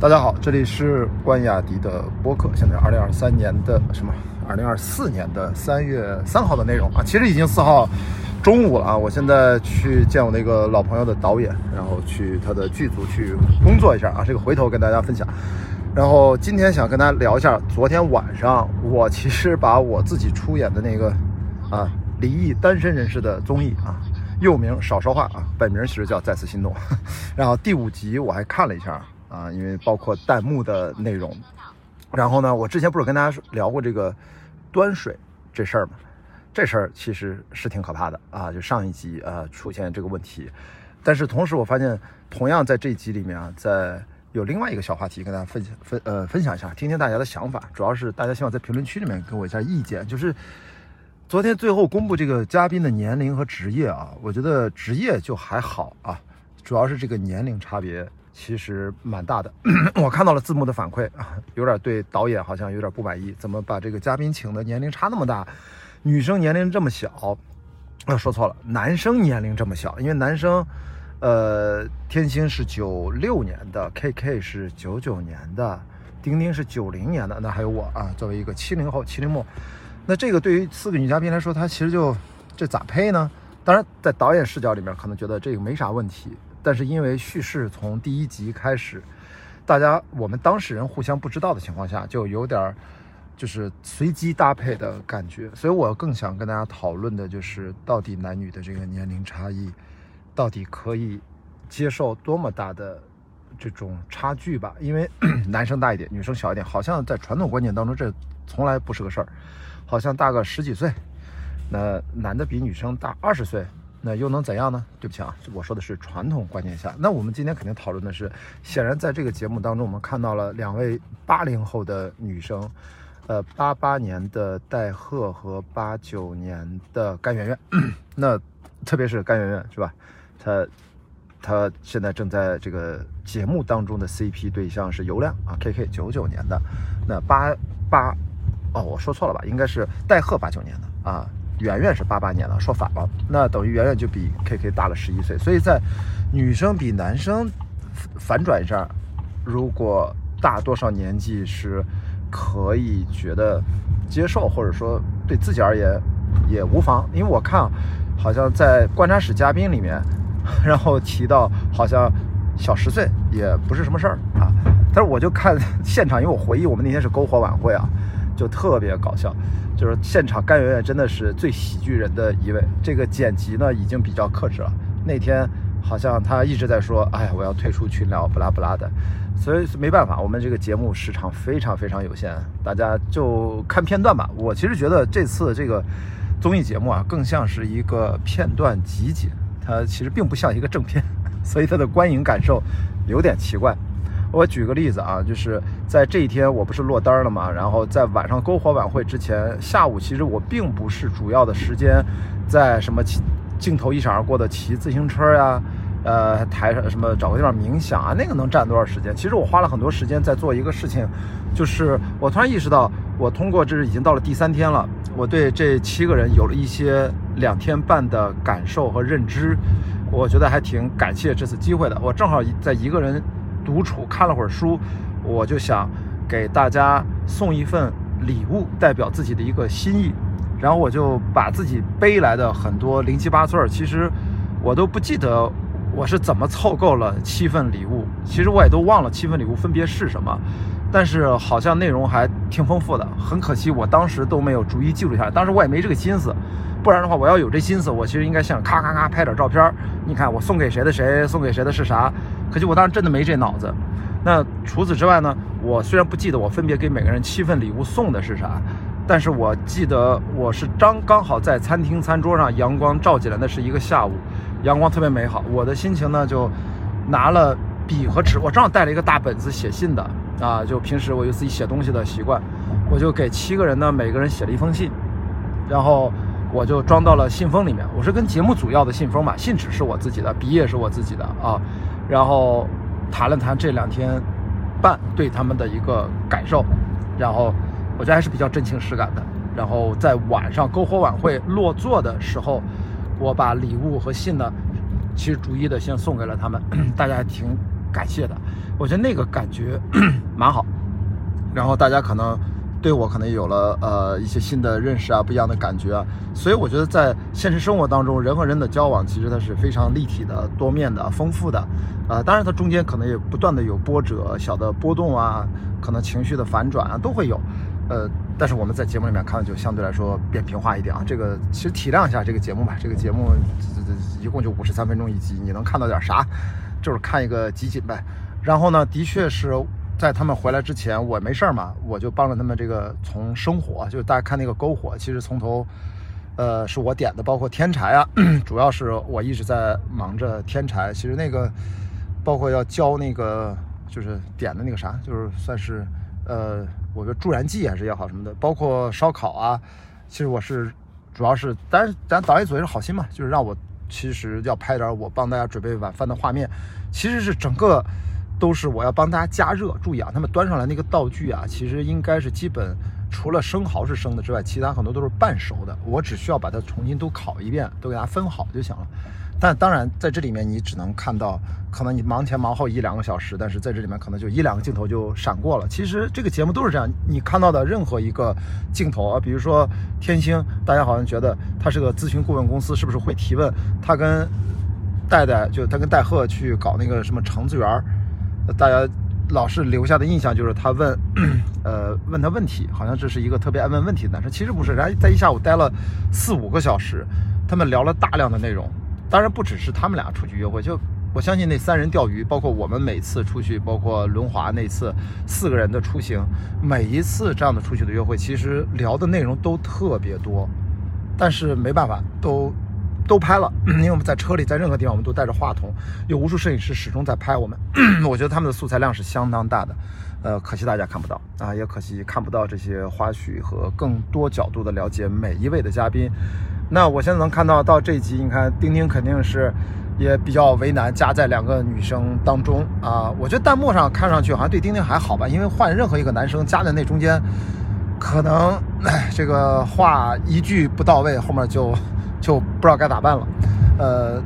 大家好，这里是关雅迪的播客。现在二零二三年的什么？二零二四年的三月三号的内容啊，其实已经四号中午了啊。我现在去见我那个老朋友的导演，然后去他的剧组去工作一下啊。这个回头跟大家分享。然后今天想跟大家聊一下，昨天晚上我其实把我自己出演的那个啊离异单身人士的综艺啊，又名少说话啊，本名其实叫再次心动。然后第五集我还看了一下。啊，因为包括弹幕的内容，然后呢，我之前不是跟大家聊过这个端水这事儿吗？这事儿其实是挺可怕的啊，就上一集啊出现这个问题，但是同时我发现，同样在这一集里面啊，在有另外一个小话题跟大家分享分呃分享一下，听听大家的想法，主要是大家希望在评论区里面给我一下意见，就是昨天最后公布这个嘉宾的年龄和职业啊，我觉得职业就还好啊，主要是这个年龄差别。其实蛮大的，我看到了字幕的反馈啊，有点对导演好像有点不满意，怎么把这个嘉宾请的年龄差那么大，女生年龄这么小，啊说错了，男生年龄这么小，因为男生，呃，天星是九六年的，KK 是九九年的，丁丁是九零年的，那还有我啊，作为一个七零后七零末，那这个对于四个女嘉宾来说，她其实就这咋配呢？当然，在导演视角里面可能觉得这个没啥问题。但是因为叙事从第一集开始，大家我们当事人互相不知道的情况下，就有点就是随机搭配的感觉，所以我更想跟大家讨论的就是到底男女的这个年龄差异，到底可以接受多么大的这种差距吧？因为 男生大一点，女生小一点，好像在传统观念当中这从来不是个事儿，好像大个十几岁，那男的比女生大二十岁。那又能怎样呢？对不起啊，我说的是传统观念下。那我们今天肯定讨论的是，显然在这个节目当中，我们看到了两位八零后的女生，呃，八八年的戴鹤和八九年的甘圆圆。那特别是甘圆圆是吧？她她现在正在这个节目当中的 CP 对象是尤亮啊，KK 九九年的。那八八哦，我说错了吧？应该是戴鹤八九年的啊。圆圆是八八年的，说反了，那等于圆圆就比 KK 大了十一岁，所以在女生比男生反转一下，如果大多少年纪是可以觉得接受，或者说对自己而言也无妨，因为我看好像在观察室嘉宾里面，然后提到好像小十岁也不是什么事儿啊，但是我就看现场，因为我回忆我们那天是篝火晚会啊。就特别搞笑，就是现场甘圆圆真的是最喜剧人的一位。这个剪辑呢已经比较克制了。那天好像他一直在说：“哎呀，我要退出群聊，不拉不拉的。”所以没办法，我们这个节目时长非常非常有限，大家就看片段吧。我其实觉得这次这个综艺节目啊，更像是一个片段集锦，它其实并不像一个正片，所以它的观影感受有点奇怪。我举个例子啊，就是在这一天我不是落单了嘛，然后在晚上篝火晚会之前，下午其实我并不是主要的时间，在什么镜头一闪而过的骑自行车呀，呃，台上什么找个地方冥想啊，那个能占多少时间？其实我花了很多时间在做一个事情，就是我突然意识到，我通过这是已经到了第三天了，我对这七个人有了一些两天半的感受和认知，我觉得还挺感谢这次机会的。我正好在一个人。独处看了会儿书，我就想给大家送一份礼物，代表自己的一个心意。然后我就把自己背来的很多零七八碎儿，其实我都不记得我是怎么凑够了七份礼物。其实我也都忘了七份礼物分别是什么，但是好像内容还挺丰富的。很可惜，我当时都没有逐一记录下来。当时我也没这个心思，不然的话，我要有这心思，我其实应该像咔咔咔拍点照片。你看，我送给谁的谁，送给谁的是啥。可惜我当时真的没这脑子。那除此之外呢？我虽然不记得我分别给每个人七份礼物送的是啥，但是我记得我是刚刚好在餐厅餐桌上，阳光照进来，那是一个下午，阳光特别美好。我的心情呢，就拿了笔和纸，我正好带了一个大本子写信的啊，就平时我有自己写东西的习惯，我就给七个人呢，每个人写了一封信，然后我就装到了信封里面。我是跟节目组要的信封嘛，信纸是我自己的，笔也是我自己的啊。然后谈了谈这两天半对他们的一个感受，然后我觉得还是比较真情实感的。然后在晚上篝火晚会落座的时候，我把礼物和信呢，其实逐一的先送给了他们，大家还挺感谢的。我觉得那个感觉 蛮好。然后大家可能对我可能有了呃一些新的认识啊，不一样的感觉啊。所以我觉得在现实生活当中，人和人的交往其实它是非常立体的、多面的、丰富的。呃，当然它中间可能也不断的有波折、小的波动啊，可能情绪的反转啊都会有。呃，但是我们在节目里面看的就相对来说扁平化一点啊。这个其实体谅一下这个节目吧，这个节目这这一共就五十三分钟一集，你能看到点啥？就是看一个集锦呗。然后呢，的确是在他们回来之前，我没事儿嘛，我就帮着他们这个从生火，就大家看那个篝火，其实从头，呃，是我点的，包括添柴啊，主要是我一直在忙着添柴。其实那个包括要浇那个，就是点的那个啥，就是算是呃。我说助燃剂还是也好什么的，包括烧烤啊，其实我是主要是，但是咱导演组也是好心嘛，就是让我其实要拍点我帮大家准备晚饭的画面，其实是整个都是我要帮大家加热。注意啊，他们端上来那个道具啊，其实应该是基本除了生蚝是生的之外，其他很多都是半熟的，我只需要把它重新都烤一遍，都给它分好就行了。但当然，在这里面你只能看到，可能你忙前忙后一两个小时，但是在这里面可能就一两个镜头就闪过了。其实这个节目都是这样，你看到的任何一个镜头啊，比如说天星，大家好像觉得他是个咨询顾问公司，是不是会提问？他跟戴戴就他跟戴鹤去搞那个什么橙子园儿，大家老是留下的印象就是他问，呃，问他问题，好像这是一个特别爱问问题的男生。其实不是，人家在一下午待了四五个小时，他们聊了大量的内容。当然不只是他们俩出去约会，就我相信那三人钓鱼，包括我们每次出去，包括轮滑那次四个人的出行，每一次这样的出去的约会，其实聊的内容都特别多，但是没办法，都都拍了，因为我们在车里，在任何地方我们都带着话筒，有无数摄影师始终在拍我们，我觉得他们的素材量是相当大的，呃，可惜大家看不到啊，也可惜看不到这些花絮和更多角度的了解每一位的嘉宾。那我现在能看到到这一集，你看丁丁肯定是也比较为难，夹在两个女生当中啊。我觉得弹幕上看上去好像对丁丁还好吧，因为换任何一个男生夹在那中间，可能这个话一句不到位，后面就就不知道该咋办了。呃，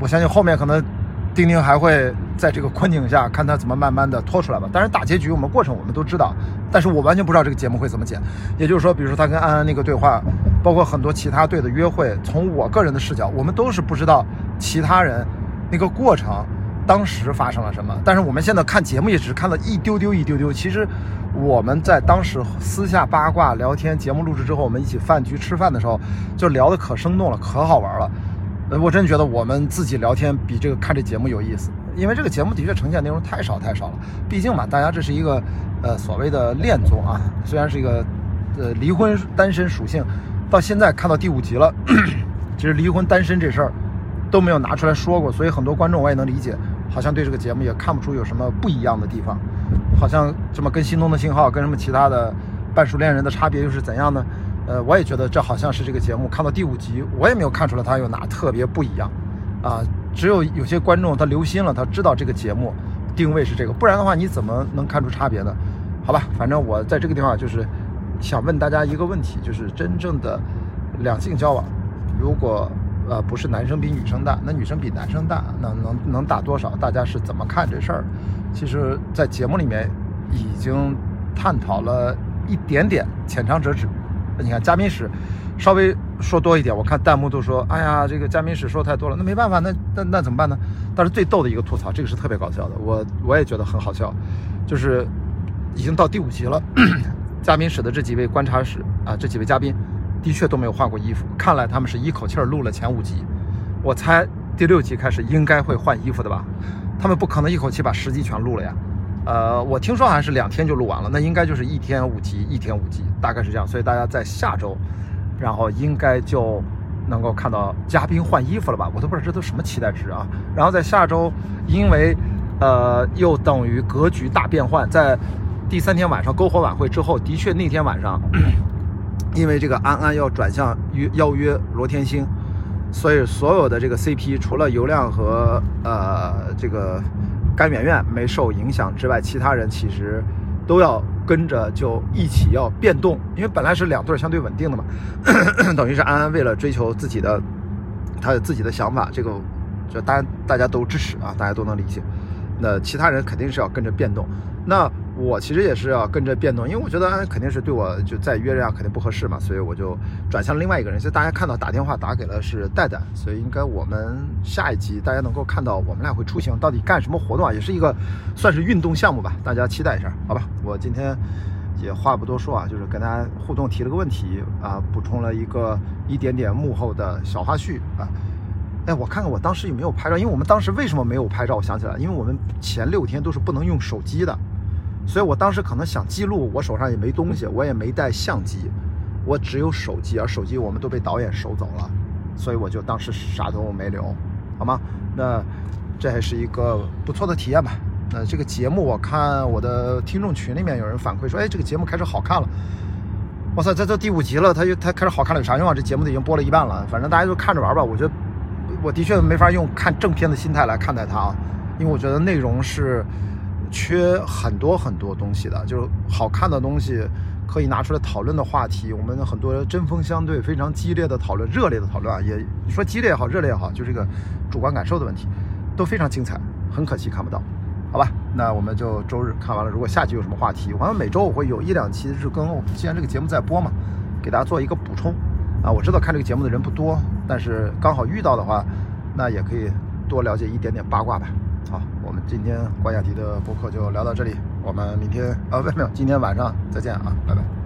我相信后面可能丁丁还会在这个困境下看他怎么慢慢的拖出来吧。当然大结局我们过程我们都知道，但是我完全不知道这个节目会怎么剪。也就是说，比如说他跟安安那个对话。包括很多其他队的约会，从我个人的视角，我们都是不知道其他人那个过程当时发生了什么。但是我们现在看节目也只看了一丢丢一丢丢。其实我们在当时私下八卦聊天，节目录制之后，我们一起饭局吃饭的时候，就聊得可生动了，可好玩了。呃，我真觉得我们自己聊天比这个看这节目有意思，因为这个节目的确呈现内容太少太少了。毕竟嘛，大家这是一个呃所谓的恋综啊，虽然是一个呃离婚单身属性。到现在看到第五集了，其实离婚单身这事儿都没有拿出来说过，所以很多观众我也能理解，好像对这个节目也看不出有什么不一样的地方，好像这么跟心动的信号跟什么其他的半熟恋人的差别又是怎样呢？呃，我也觉得这好像是这个节目看到第五集，我也没有看出来它有哪特别不一样啊，只有有些观众他留心了，他知道这个节目定位是这个，不然的话你怎么能看出差别呢？好吧，反正我在这个地方就是。想问大家一个问题，就是真正的两性交往，如果呃不是男生比女生大，那女生比男生大，那能能大多少？大家是怎么看这事儿？其实，在节目里面已经探讨了一点点，浅尝辄止。你看嘉宾史稍微说多一点，我看弹幕都说，哎呀，这个嘉宾史说太多了。那没办法，那那那怎么办呢？但是最逗的一个吐槽，这个是特别搞笑的，我我也觉得很好笑，就是已经到第五集了。嘉宾室的这几位观察室啊，这几位嘉宾的确都没有换过衣服，看来他们是一口气儿录了前五集。我猜第六集开始应该会换衣服的吧？他们不可能一口气把十集全录了呀。呃，我听说好像是两天就录完了，那应该就是一天五集，一天五集，大概是这样。所以大家在下周，然后应该就能够看到嘉宾换衣服了吧？我都不知道这都什么期待值啊。然后在下周，因为呃，又等于格局大变换，在。第三天晚上 篝火晚会之后，的确那天晚上，因为这个安安要转向约邀约罗天星，所以所有的这个 CP 除了尤亮和呃这个甘圆圆没受影响之外，其他人其实都要跟着就一起要变动，因为本来是两对相对稳定的嘛，等于是安安为了追求自己的他自己的想法，这个就大家大家都支持啊，大家都能理解。那其他人肯定是要跟着变动。那我其实也是要跟着变动，因为我觉得肯定是对我就再约这样肯定不合适嘛，所以我就转向另外一个人。所以大家看到打电话打给了是戴戴，所以应该我们下一集大家能够看到我们俩会出行，到底干什么活动啊？也是一个算是运动项目吧，大家期待一下，好吧？我今天也话不多说啊，就是跟大家互动提了个问题啊，补充了一个一点点幕后的小花絮啊。哎，我看看我当时有没有拍照，因为我们当时为什么没有拍照？我想起来，因为我们前六天都是不能用手机的。所以我当时可能想记录，我手上也没东西，我也没带相机，我只有手机，而手机我们都被导演收走了，所以我就当时啥都没留，好吗？那这还是一个不错的体验吧。那这个节目我看我的听众群里面有人反馈说，哎，这个节目开始好看了。哇塞，这都第五集了，它就它开始好看了有啥用啊？这节目都已经播了一半了，反正大家就看着玩吧。我觉得我的确没法用看正片的心态来看待它啊，因为我觉得内容是。缺很多很多东西的，就是好看的东西，可以拿出来讨论的话题，我们很多针锋相对、非常激烈的讨论、热烈的讨论啊，也说激烈也好、热烈也好，就这个主观感受的问题，都非常精彩。很可惜看不到，好吧？那我们就周日看完了。如果下集有什么话题，好像每周我会有一两期日更。既然这个节目在播嘛，给大家做一个补充啊。我知道看这个节目的人不多，但是刚好遇到的话，那也可以多了解一点点八卦吧。好，我们今天关雅迪的播客就聊到这里，我们明天啊，没有，今天晚上再见啊，拜拜。